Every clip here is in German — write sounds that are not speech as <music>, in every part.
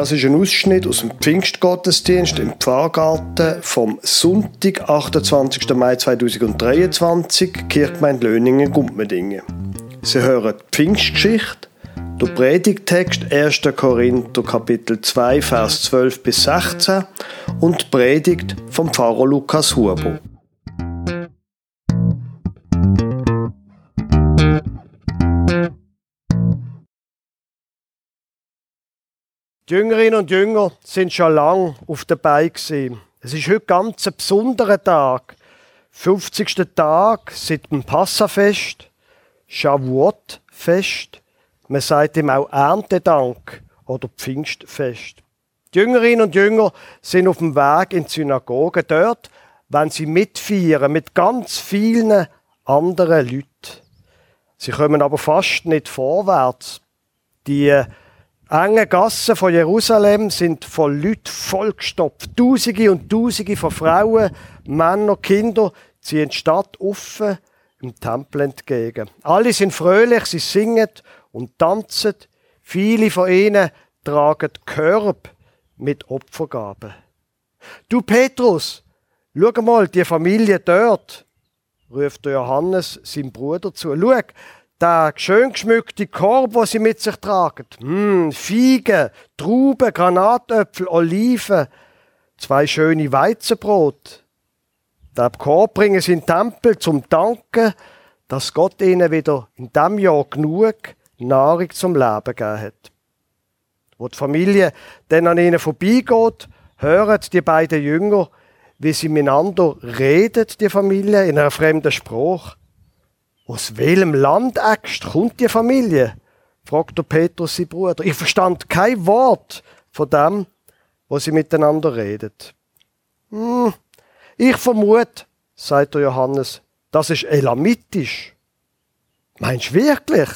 Das ist ein Ausschnitt aus dem Pfingstgottesdienst im Pfarrgarten vom Sonntag, 28. Mai 2023, Kirchgemeinde Löningen, Gumpmedingen. Sie hören die Pfingstgeschichte, der Predigtext 1. Korinther Kapitel 2, Vers 12 bis 16 und die Predigt vom Pfarrer Lukas Huber. Die Jüngerinnen und Jünger sind schon lange auf der Beine. Es ist heute ganz ein besonderer Tag. 50. Tag seit dem Passafest, Shavuot-Fest. Man sagt ihm auch Erntedank oder Pfingstfest. Die Jüngerinnen und Jünger sind auf dem Weg in die Synagoge. Dort wenn sie mitfeiern mit ganz vielen anderen Leuten. Sie kommen aber fast nicht vorwärts. Die Enge Gassen von Jerusalem sind von Leuten vollgestopft. Tausende und Tausende von Frauen, Männern, Kinder ziehen die Stadt offen im Tempel entgegen. Alle sind fröhlich, sie singen und tanzen. Viele von ihnen tragen Körbe mit Opfergaben. Du Petrus, schau mal, die Familie dort, ruft Johannes seinem Bruder zu. Schau, der schön geschmückte Korb, den sie mit sich tragen. Hm, Feigen, Trauben, Granatöpfel, Oliven, zwei schöne Weizenbrot. Der Korb bringen sie in den Tempel zum Danken, dass Gott ihnen wieder in diesem Jahr genug Nahrung zum Leben gegeben hat. Wo die Familie dann an ihnen vorbeigeht, hören die beiden Jünger, wie sie miteinander redet, die Familie, in einer fremden Sprache. Aus welchem Land kommt die Familie? fragt Petrus sein Bruder. Ich verstand kein Wort von dem, was sie miteinander redet. Hm, ich vermute, sagt Johannes, das ist elamitisch. Meinst du wirklich?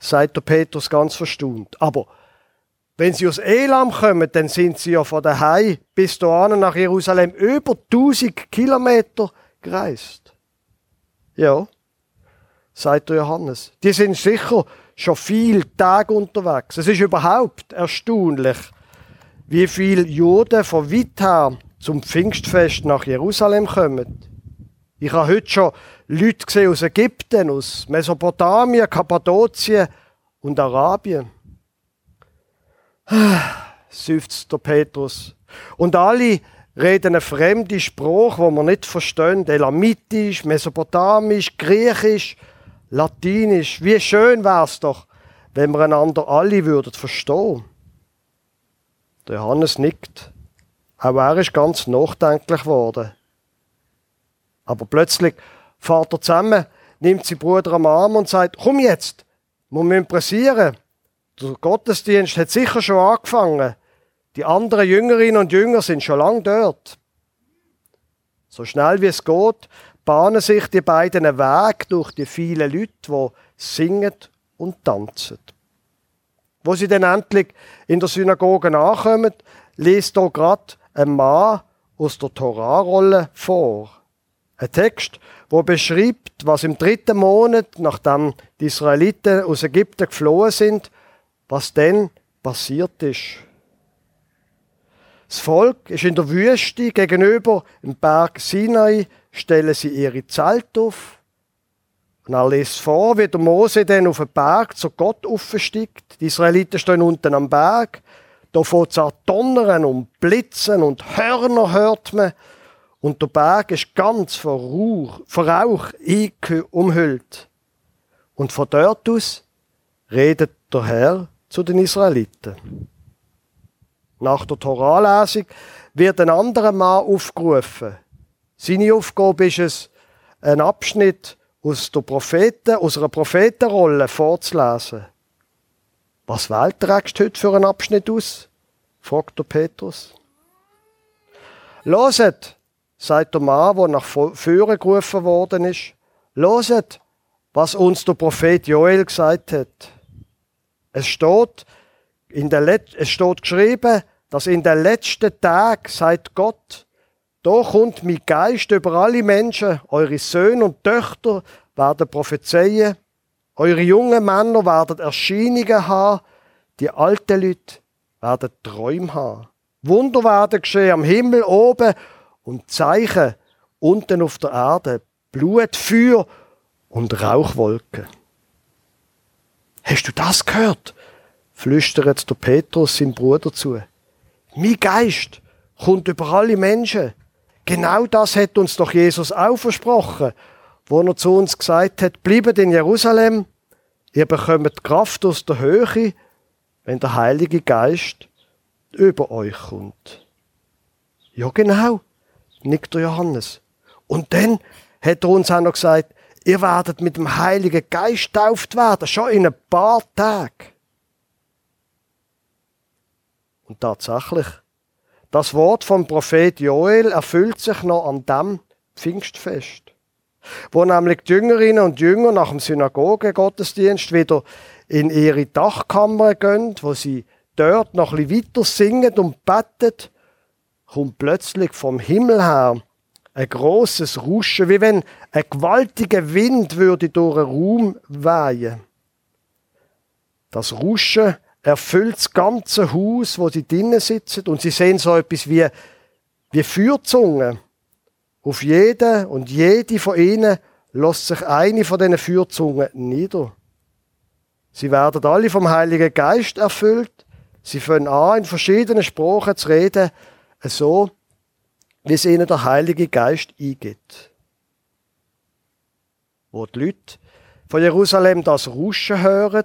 sagt der Petrus ganz verstund. Aber wenn sie aus Elam kommen, dann sind sie ja von daheim bis dahin nach Jerusalem über 1000 Kilometer gereist. Ja, sagt Johannes. Die sind sicher schon viel Tage unterwegs. Es ist überhaupt erstaunlich, wie viele Juden von weit her zum Pfingstfest nach Jerusalem kommen. Ich habe heute schon Leute gesehen aus Ägypten, aus Mesopotamien, Kappadokien und Arabien. <sighs> seufzt der Petrus. Und alle reden eine fremde Sprache, wo man nicht verstehen. Elamitisch, Mesopotamisch, Griechisch Latinisch. Wie schön wär's doch, wenn wir einander alle würden verstehen. Der Johannes nickt. Auch er ist ganz nachdenklich geworden. Aber plötzlich fährt er zusammen, nimmt seinen Bruder am Arm und sagt, komm jetzt, wir müssen pressieren. Der Gottesdienst hat sicher schon angefangen. Die anderen Jüngerinnen und Jünger sind schon lange dort. So schnell wie es geht, bahnen sich die beiden einen Weg durch die vielen Leute, die singen und tanzen. Wo sie dann endlich in der Synagoge ankommen, liest hier gerade ein Mann aus der Torahrolle vor. Ein Text, wo beschreibt, was im dritten Monat, nachdem die Israeliten aus Ägypten geflohen sind, was denn passiert ist. Das Volk ist in der Wüste gegenüber dem Berg Sinai stellen sie ihre Zelt auf. Und er liest vor, wie der Mose dann auf den Berg zu Gott aufsteigt. Die Israeliten stehen unten am Berg. Da fängt es donnern und blitzen und Hörner hört man. Und der Berg ist ganz von Rauch, von Rauch umhüllt. Und von dort aus redet der Herr zu den Israeliten. Nach der Toralesung wird ein anderer Mann aufgerufen. Seine Aufgabe ist es, einen Abschnitt aus der Propheten, aus einer Prophetenrolle vorzulesen. Was wählt der heute für einen Abschnitt aus? fragt der Petrus. Loset, sagt der Mann, der nach Führen gerufen worden ist. Loset, was uns der Prophet Joel gesagt hat. Es steht, in der Let es steht geschrieben, dass in den letzten Tagen, sagt Gott, da kommt mein Geist über alle Menschen, eure Söhne und Töchter werden prophezeien, eure jungen Männer werden Erscheinungen haben, die alten Leute werden Träume haben. Wunder werden geschehen am Himmel oben und Zeichen unten auf der Erde. Blut, Feuer und Rauchwolken. Hast du das gehört? flüstert der Petrus seinem Bruder zu. Mein Geist kommt über alle Menschen. Genau das hat uns doch Jesus auch versprochen, wo er zu uns gesagt hat, bleibt in Jerusalem, ihr bekommt Kraft aus der Höhe, wenn der Heilige Geist über euch kommt. Ja, genau, nickt der Johannes. Und dann hat er uns auch noch gesagt, ihr werdet mit dem Heiligen Geist tauft werden, schon in ein paar Tagen. Und tatsächlich, das Wort vom Prophet Joel erfüllt sich noch an dem Pfingstfest, wo nämlich die Jüngerinnen und Jünger nach dem Synagoge-Gottesdienst wieder in ihre Dachkammer gehen, wo sie dort noch ein bisschen weiter singen und beten, kommt plötzlich vom Himmel her ein großes Ruschen, wie wenn ein gewaltiger Wind würde durch einen Raum wehen. Das Ruschen erfüllt das ganze Haus, wo sie drinnen sitzen und sie sehen so etwas wie, wie Feuerzungen. Auf jeden und jede von ihnen lässt sich eine von diesen Feuerzungen nieder. Sie werden alle vom Heiligen Geist erfüllt. Sie fangen an, in verschiedenen Sprachen zu reden, so wie es ihnen der Heilige Geist eingibt. Wo die Leute von Jerusalem das Rauschen hören,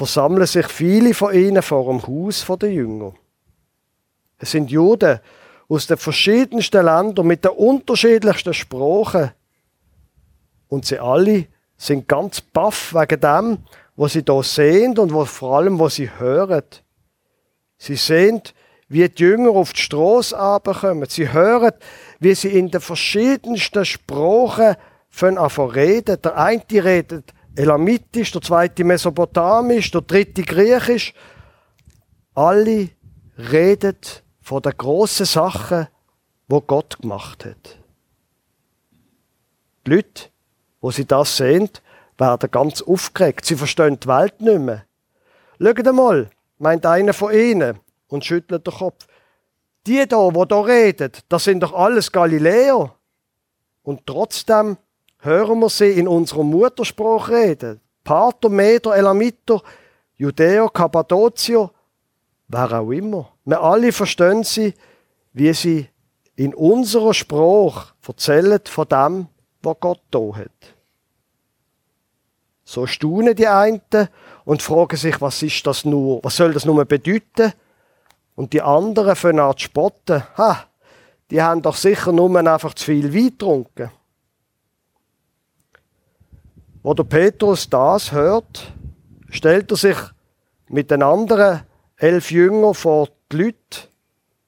versammeln sich viele von ihnen vor dem Haus der Jünger. Es sind Juden aus den verschiedensten Ländern mit den unterschiedlichsten Sprachen. Und sie alle sind ganz baff wegen dem, was sie da sehen und vor allem, was sie hören. Sie sehen, wie die Jünger auf die Straße kommen. Sie hören, wie sie in den verschiedensten Sprachen von reden. Der eine redet Elamitisch, der zweite Mesopotamisch, der dritte Griechisch. Alle reden von den grossen Sachen, wo Gott gemacht hat. Die Leute, wo sie das sehen, werden ganz aufgeregt. Sie verstehen die Welt nicht mehr. Schaut einmal, meint einer von ihnen und schüttelt den Kopf. Die da, wo da reden, das sind doch alles Galiläer. Und trotzdem hören wir sie in unserer Muttersprache reden. Pater, Meder, Elamiter, Judäer, Kappadokier, wer auch immer. Wir alle verstehen sie, wie sie in unserer Sprache erzählen von dem, was Gott da hat. So staunen die einen und fragen sich, was ist das nur, was soll das nur bedeuten? Und die anderen fangen an zu spotten. Ha, die haben doch sicher nur einfach zu viel Wein getrunken. Wo der Petrus das hört, stellt er sich mit den anderen elf Jüngern vor die Leute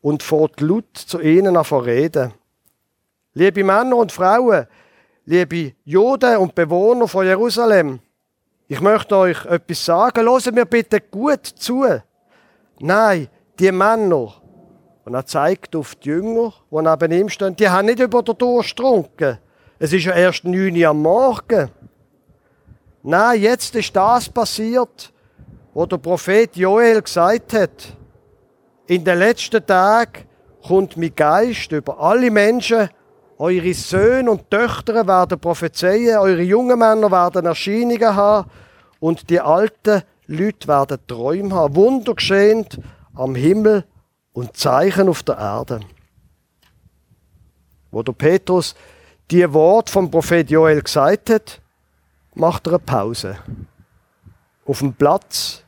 und vor die Leute zu ihnen an reden. Liebe Männer und Frauen, liebe Juden und Bewohner von Jerusalem, ich möchte euch etwas sagen. Loset mir bitte gut zu. Nein, die Männer, und er zeigt auf die Jünger, die neben ihm stehen, die haben nicht über den Durst getrunken. Es ist ja erst neun Uhr am Morgen. Nein, jetzt ist das passiert, wo der Prophet Joel gesagt hat. In den letzten Tagen kommt mein Geist über alle Menschen. Eure Söhne und Töchter werden prophezeien, eure jungen Männer werden Erscheinungen haben und die alten Leute werden Träume haben. Wunder geschehen am Himmel und Zeichen auf der Erde. Wo der Petrus die Wort vom Prophet Joel gesagt hat, macht er eine Pause. Auf dem Platz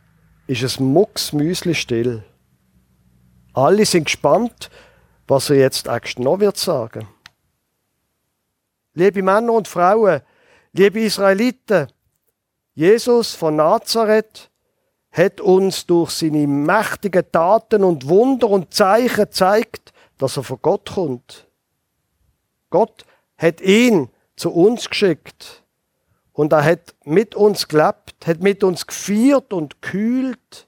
ist es mucksmüsli still. Alle sind gespannt, was er jetzt eigentlich noch wird sagen. Liebe Männer und Frauen, liebe Israeliten, Jesus von Nazareth hat uns durch seine mächtigen Taten und Wunder und Zeichen gezeigt, dass er von Gott kommt. Gott hat ihn zu uns geschickt und er hat mit uns gelebt, hat mit uns gefeiert und gekühlt.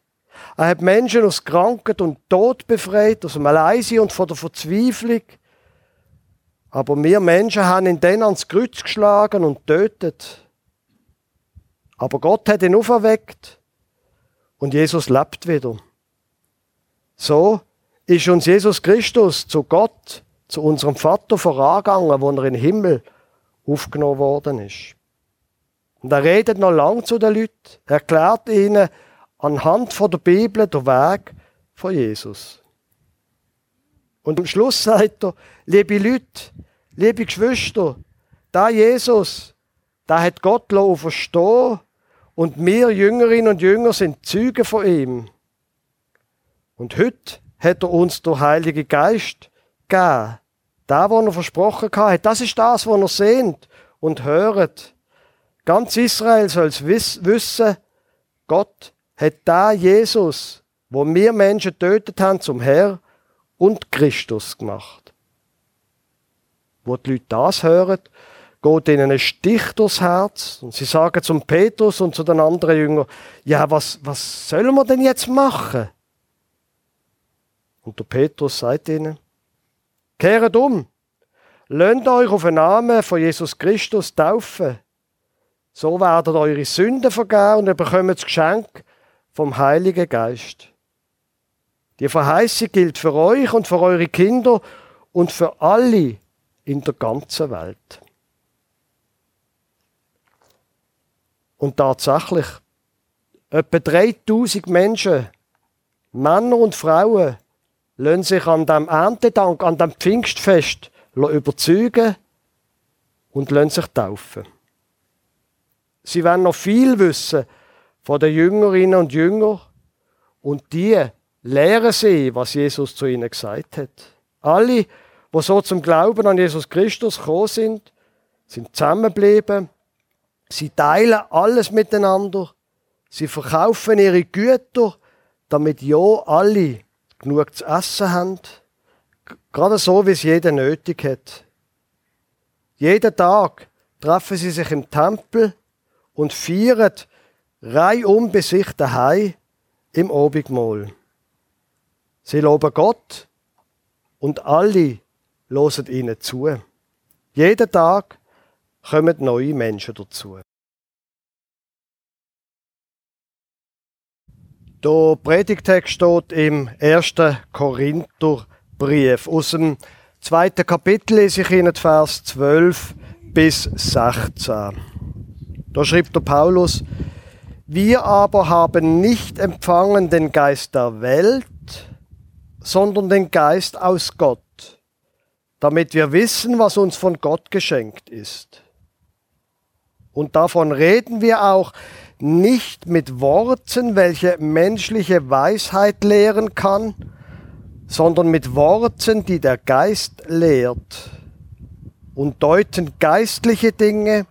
Er hat Menschen aus Krankheit und Tod befreit, aus dem Alleinsein und von der Verzweiflung. Aber wir Menschen haben ihn dann ans Kreuz geschlagen und tötet. Aber Gott hat ihn auferweckt und Jesus lebt wieder. So ist uns Jesus Christus zu Gott, zu unserem Vater vorangegangen, wo er den Himmel aufgenommen worden ist. Und er redet noch lang zu den Leuten, erklärt ihnen anhand von der Bibel den Weg von Jesus. Und am Schluss sagt er, liebe Leute, liebe Geschwister, da Jesus, da hat Gott verstehen und wir Jüngerinnen und Jünger sind Züge von ihm. Und heute hat er uns der Heilige Geist gegeben. Da, wo er versprochen hat, das ist das, was er sehnt und hört. Ganz Israel soll es wissen, Gott hat da Jesus, wo wir Menschen getötet haben, zum Herr und Christus gemacht. Wo die Leute das hören, geht ihnen ein Stich durchs Herz und sie sagen zum Petrus und zu den anderen Jüngern, ja, was, was sollen wir denn jetzt machen? Und der Petrus sagt ihnen, kehret um, lasst euch auf den Namen von Jesus Christus taufen. So werden eure Sünden vergeben und ihr bekommt das Geschenk vom Heiligen Geist. Die Verheißung gilt für euch und für eure Kinder und für alle in der ganzen Welt. Und tatsächlich, etwa 3000 Menschen, Männer und Frauen, lassen sich an dem Erntedank, an dem Pfingstfest überzeugen und lassen sich taufen. Sie werden noch viel wissen von den Jüngerinnen und Jüngern und die lehren sie, was Jesus zu ihnen gesagt hat. Alle, die so zum Glauben an Jesus Christus gekommen sind, sind zusammengeblieben. Sie teilen alles miteinander. Sie verkaufen ihre Güter, damit ja alle genug zu essen haben. Gerade so, wie es jeder nötig hat. Jeden Tag treffen sie sich im Tempel und feiern reihum bis sich daheim im Obigmahl. Sie loben Gott und alle losen ihnen zu. Jeden Tag kommen neue Menschen dazu. Der Predigtext steht im 1. Korintherbrief. Aus dem zweiten Kapitel lese ich Ihnen Vers 12 bis 16. Da schreibt der Paulus, wir aber haben nicht empfangen den Geist der Welt, sondern den Geist aus Gott, damit wir wissen, was uns von Gott geschenkt ist. Und davon reden wir auch, nicht mit Worten, welche menschliche Weisheit lehren kann, sondern mit Worten, die der Geist lehrt und deuten geistliche Dinge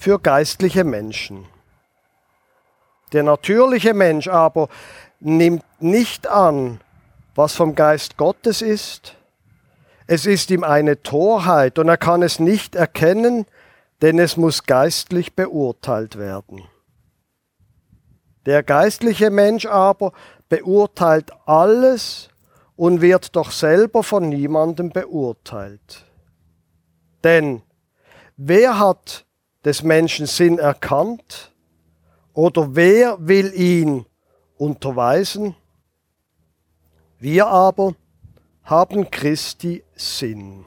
für geistliche Menschen. Der natürliche Mensch aber nimmt nicht an, was vom Geist Gottes ist. Es ist ihm eine Torheit und er kann es nicht erkennen, denn es muss geistlich beurteilt werden. Der geistliche Mensch aber beurteilt alles und wird doch selber von niemandem beurteilt. Denn wer hat des Menschen Sinn erkannt oder wer will ihn unterweisen? Wir aber haben Christi Sinn.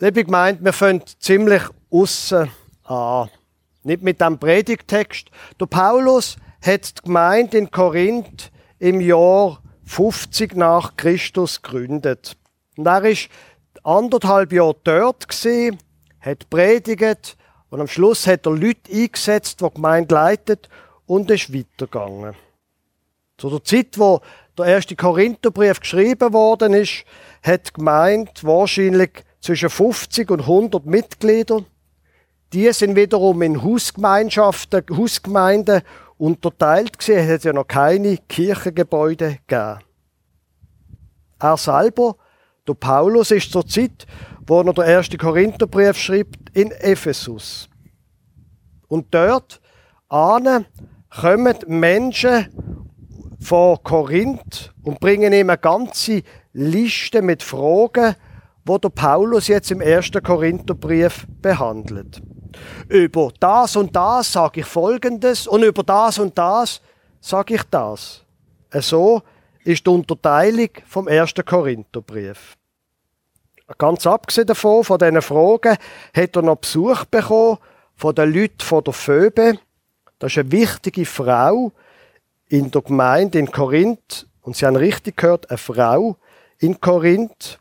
Liebe Gemeinde, wir fangen ziemlich aussen an. Nicht mit dem Predigtext. Der Paulus hat die Gemeinde in Korinth im Jahr 50 nach Christus gegründet. Und er ist anderthalb Jahre dort gesehen, hat predigt und am Schluss hat er Leute eingesetzt, die die Gemeinde leitet und ist weitergegangen. Zu der Zeit, wo der erste Korintherbrief geschrieben worden ist, hat Gemeinde wahrscheinlich zwischen 50 und 100 Mitglieder. Die sind wiederum in Hausgemeinschaften, Hausgemeinden unterteilt gewesen. Es hat ja noch keine Kirchengebäude gegeben. Er selber, der Paulus, ist zur Zeit, wo er den ersten Korintherbrief schreibt, in Ephesus. Und dort ane kommen Menschen von Korinth und bringen ihm eine ganze Liste mit Fragen, wo der Paulus jetzt im ersten Korintherbrief behandelt. Über das und das sage ich Folgendes und über das und das sage ich das. So ist die Unterteilung vom ersten Korintherbrief. Ganz abgesehen davon, von diesen Fragen, hat er noch Besuch bekommen von den Leuten von der Phoebe. Das ist eine wichtige Frau in der Gemeinde in Korinth. Und Sie haben richtig gehört, eine Frau in Korinth.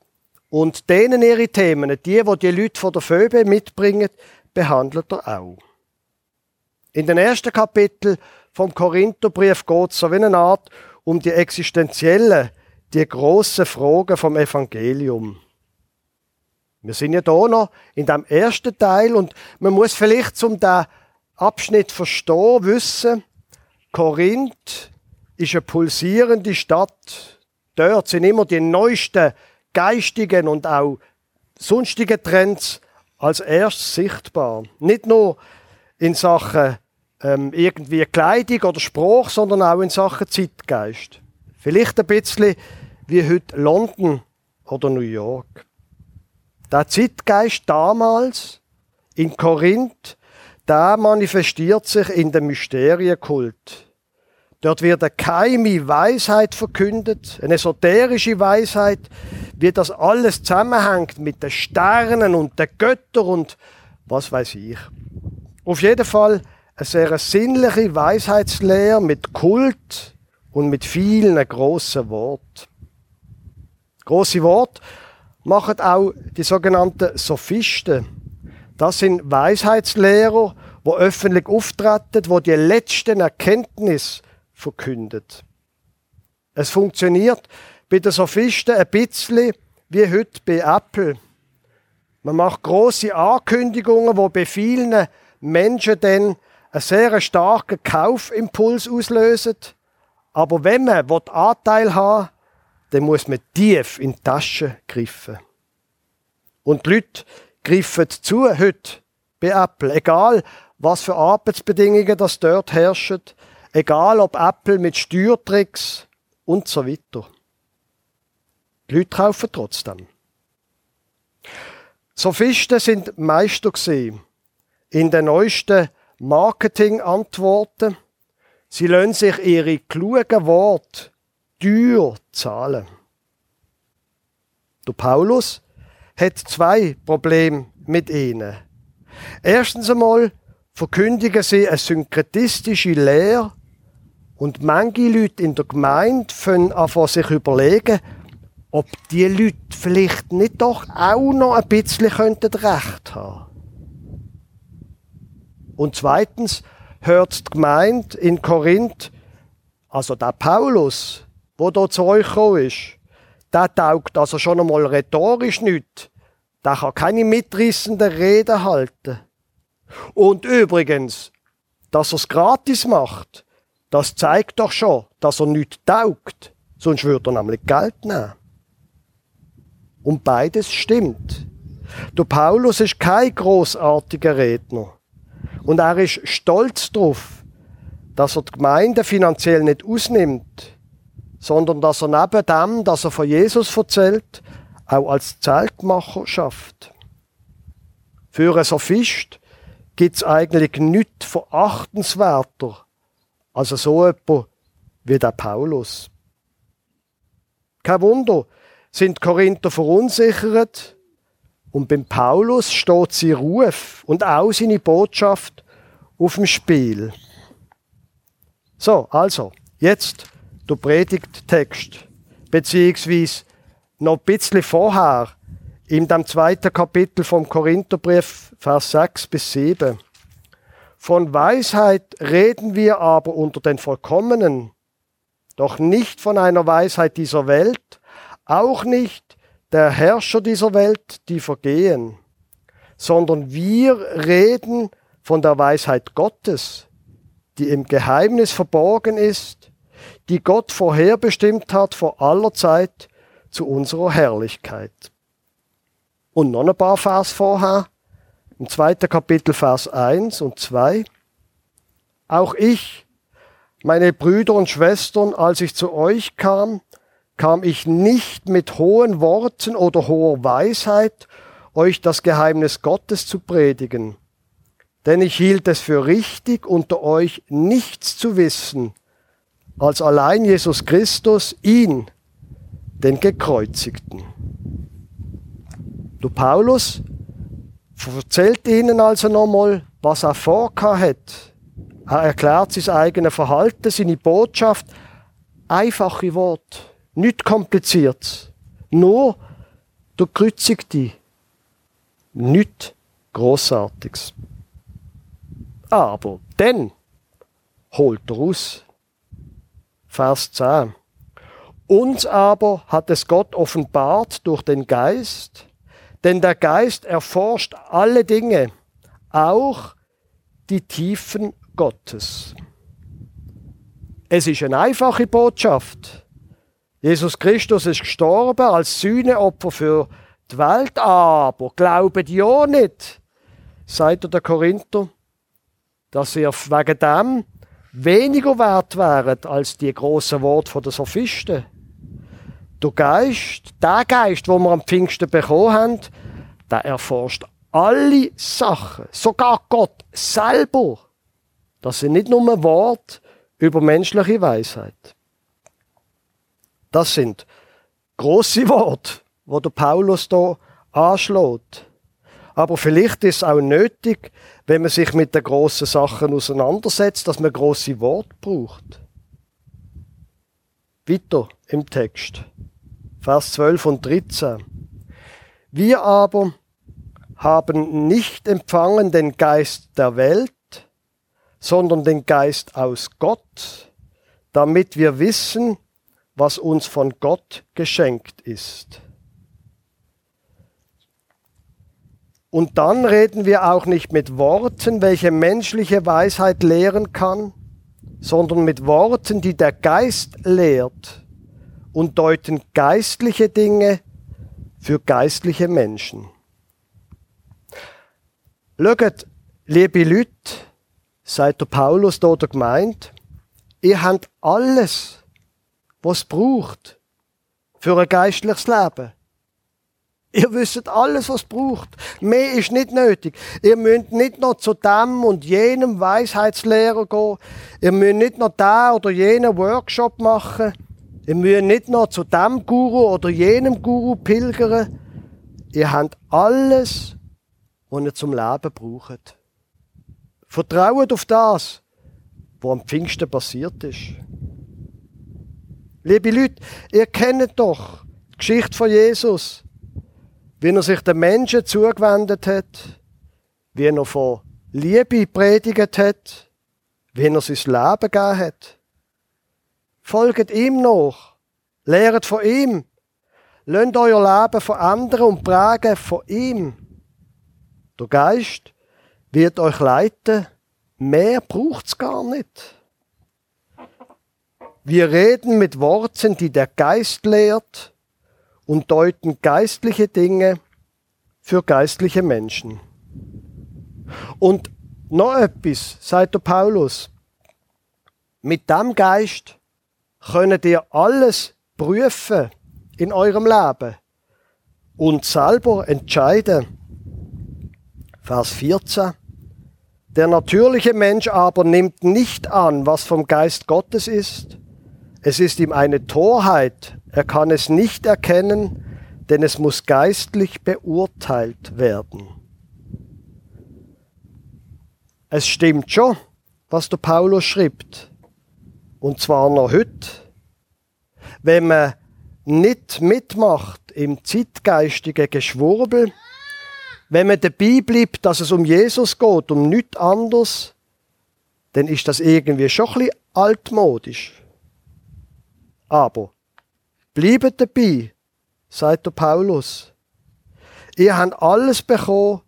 Und denen ihre Themen, die, die die Leute von der Phoebe mitbringen, behandelt er auch. In den ersten Kapitel vom Korintherbrief geht es so wie eine Art um die existenziellen, die grossen Fragen vom Evangelium. Wir sind ja da noch in dem ersten Teil und man muss vielleicht zum den Abschnitt verstehen wissen, Korinth ist eine pulsierende Stadt. Dort sind immer die neuesten geistigen und auch sonstigen Trends als erst sichtbar. Nicht nur in Sachen ähm, irgendwie Kleidung oder Spruch, sondern auch in Sachen Zeitgeist. Vielleicht ein bisschen wie heute London oder New York. Der Zeitgeist damals in Korinth, der manifestiert sich in dem Mysterienkult. Dort wird eine geheime Weisheit verkündet, eine esoterische Weisheit, wie das alles zusammenhängt mit den Sternen und den Göttern und was weiß ich. Auf jeden Fall eine sehr sinnliche Weisheitslehre mit Kult und mit vielen grossen Worten. Grosse Worte machen auch die sogenannten Sophisten. Das sind Weisheitslehrer, wo öffentlich auftreten, wo die letzten Erkenntnis verkündet. Es funktioniert bei den Sophisten ein bisschen wie heute bei Apple. Man macht große Ankündigungen, wo bei vielen Menschen dann einen sehr starken Kaufimpuls auslösen. Aber wenn man Anteil haben dann muss man tief in die Tasche greifen. Und die Leute greifen zu heute bei Apple. Egal, was für Arbeitsbedingungen das dort herrschen. Egal, ob Apple mit Steuertricks und so weiter. Die Leute kaufen trotzdem. Sophisten sind Meister in den neuesten Marketingantworten. Sie lassen sich ihre klugen Worte teuer zahlen. Der Paulus hat zwei Probleme mit ihnen. Erstens einmal verkündigen sie eine synkretistische Lehre und manche Leute in der Gemeinde fangen an sich überlegen, ob die Leute vielleicht nicht doch auch noch ein bisschen recht haben und zweitens hört die Gemeinde in Korinth, also der Paulus, wo da zu euch gekommen ist, der taugt also schon einmal rhetorisch nicht. Der kann keine mitreißenden Reden halten. Und übrigens, dass er es gratis macht, das zeigt doch schon, dass er nicht taugt. Sonst würde er nämlich Geld nehmen. Und beides stimmt. Der Paulus ist kein großartiger Redner. Und er ist stolz darauf, dass er die Gemeinde finanziell nicht ausnimmt, sondern dass er neben dem, dass er von Jesus erzählt, auch als Zeltmacher schafft. Für einen Sophist gibt es eigentlich nichts verachtenswerter als so jemand wie der Paulus. Kein Wunder, sind Korinther verunsichert, und beim Paulus steht sein Ruf und auch seine Botschaft auf dem Spiel. So, also, jetzt der Predigttext, beziehungsweise noch ein bisschen vorher, in dem zweiten Kapitel vom Korintherbrief, Vers 6 bis 7. Von Weisheit reden wir aber unter den Vollkommenen, doch nicht von einer Weisheit dieser Welt, auch nicht der Herrscher dieser Welt, die vergehen, sondern wir reden von der Weisheit Gottes, die im Geheimnis verborgen ist, die Gott vorherbestimmt hat vor aller Zeit zu unserer Herrlichkeit. Und noch ein paar Vers vorher, im zweiten Kapitel Vers 1 und 2. Auch ich, meine Brüder und Schwestern, als ich zu euch kam, kam ich nicht mit hohen Worten oder hoher Weisheit, euch das Geheimnis Gottes zu predigen. Denn ich hielt es für richtig, unter euch nichts zu wissen, als allein Jesus Christus, ihn, den Gekreuzigten. Du Paulus erzählt ihnen also nochmal, was er vorgehabt. Er erklärt sein eigenes Verhalten, seine Botschaft, einfache Wort, nicht kompliziert, nur der Kreuzigte, nicht Großartiges. Aber dann holt er aus. Vers 10. Uns aber hat es Gott offenbart durch den Geist, denn der Geist erforscht alle Dinge, auch die Tiefen Gottes. Es ist eine einfache Botschaft. Jesus Christus ist gestorben als Sühneopfer für die Welt, aber glauben die auch nicht, sagt der Korinther, dass ihr wegen dem weniger wert wären als die großen Worte der Sophisten. Der Geist, der Geist, wo wir am Pfingsten bekommen haben, der erforscht alle Sachen, sogar Gott selber. Das sind nicht nur Worte über menschliche Weisheit. Das sind große Worte, wo der Paulus da anschlägt. Aber vielleicht ist es auch nötig, wenn man sich mit den grossen Sachen auseinandersetzt, dass man große Worte braucht. Weiter im Text. Vers 12 und 13. Wir aber haben nicht empfangen den Geist der Welt, sondern den Geist aus Gott, damit wir wissen, was uns von Gott geschenkt ist. Und dann reden wir auch nicht mit Worten, welche menschliche Weisheit lehren kann, sondern mit Worten, die der Geist lehrt und deuten geistliche Dinge für geistliche Menschen. Schaut, liebe Leute, sagt der Paulus dort gemeint, ihr habt alles, was braucht für ein geistliches Leben. Ihr wisst alles, was braucht. Mehr ist nicht nötig. Ihr müsst nicht noch zu dem und jenem Weisheitslehrer gehen. Ihr müsst nicht noch da oder jenen Workshop machen. Ihr müsst nicht noch zu dem Guru oder jenem Guru pilgern. Ihr habt alles, was ihr zum Leben braucht. Vertraut auf das, was am Pfingsten passiert ist. Liebe Leute, ihr kennt doch die Geschichte von Jesus wie er sich den Menschen zugewendet hat, wie er von Liebe predigt hat, wie er sein Leben gegeben hat. Folgt ihm noch, lehrt von ihm, lasst euer Leben verändern und prägen von ihm. Der Geist wird euch leiten, mehr braucht's gar nicht. Wir reden mit Worten, die der Geist lehrt, und deuten geistliche Dinge für geistliche Menschen. Und noch etwas, sagt der Paulus. Mit dem Geist könnt ihr alles prüfen in eurem Leben und selber entscheiden. Vers 14. Der natürliche Mensch aber nimmt nicht an, was vom Geist Gottes ist. Es ist ihm eine Torheit, er kann es nicht erkennen, denn es muss geistlich beurteilt werden. Es stimmt schon, was der Paulus schreibt. Und zwar noch heute. Wenn man nicht mitmacht im zeitgeistigen Geschwurbel, wenn man dabei bleibt, dass es um Jesus geht, um nichts anderes, dann ist das irgendwie schon ein bisschen altmodisch. Aber Bleibt dabei, sagt der Paulus. Ihr habt alles bekommen,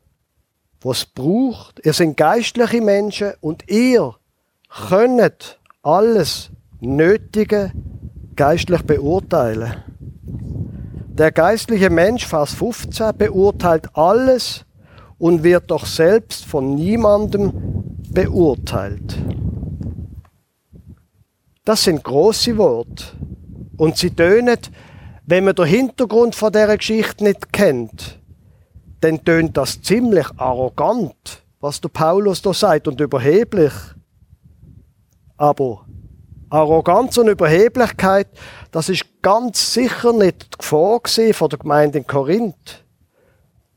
was es braucht. Ihr seid geistliche Menschen und ihr könnt alles Nötige geistlich beurteilen. Der geistliche Mensch, Vers 15, beurteilt alles und wird doch selbst von niemandem beurteilt. Das sind große Worte. Und sie tönen, wenn man den Hintergrund von dieser Geschichte nicht kennt, dann tönt das ziemlich arrogant, was der Paulus da sagt, und überheblich. Aber Arroganz und Überheblichkeit, das ist ganz sicher nicht die Gefahr von der Gemeinde in Korinth.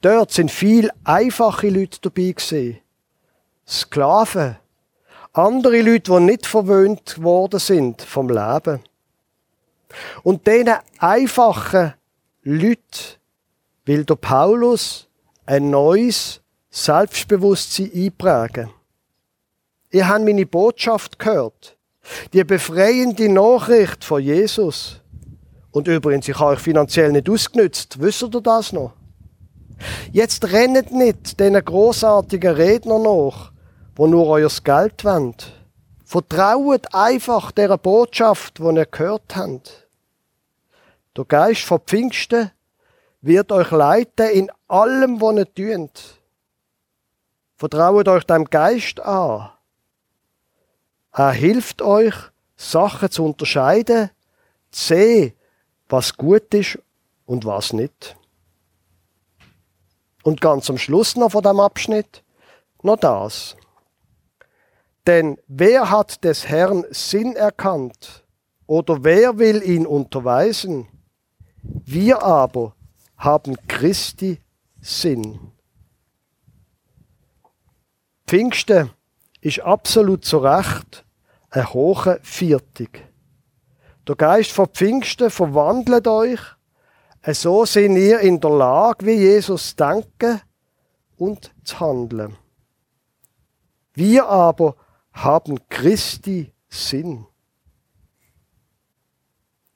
Dort sind viel einfache Leute dabei. Sklaven. Andere Leute, die nicht verwöhnt worden sind vom Leben. Und diesen einfachen Leuten will der Paulus ein neues Selbstbewusstsein einprägen. Ihr habt meine Botschaft gehört. Die befreiende Nachricht von Jesus. Und übrigens, ich habe euch finanziell nicht ausgenützt. Wisst ihr das noch? Jetzt rennet nicht diesen großartigen Redner nach, wo nur euer Geld wollen. Vertraut einfach der Botschaft, die ihr gehört habt. Der Geist von Pfingsten wird euch leiten in allem, was ihr tut. Vertraut euch dem Geist an. Er hilft euch, Sachen zu unterscheiden, zu sehen, was gut ist und was nicht. Und ganz am Schluss noch von dem Abschnitt noch das. Denn wer hat des Herrn Sinn erkannt? Oder wer will ihn unterweisen? Wir aber haben Christi Sinn. Pfingsten ist absolut zu Recht eine hohe Viertig. Der Geist von Pfingsten verwandelt euch, so sind ihr in der Lage, wie Jesus zu denken und zu handeln. Wir aber haben Christi Sinn.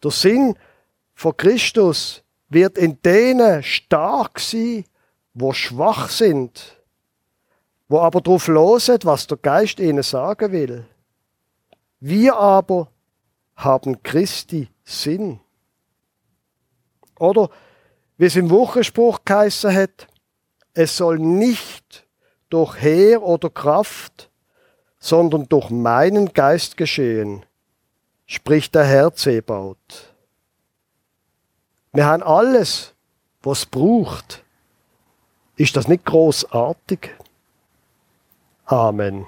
Der Sinn von Christus wird in denen stark sein, wo schwach sind, wo aber darauf loset, was der Geist ihnen sagen will. Wir aber haben Christi Sinn. Oder wie es im Wochenspruch geheißen hat, es soll nicht durch Heer oder Kraft, sondern durch meinen Geist geschehen, spricht der Herr Zebaut. Wir haben alles, was es braucht. Ist das nicht großartig? Amen.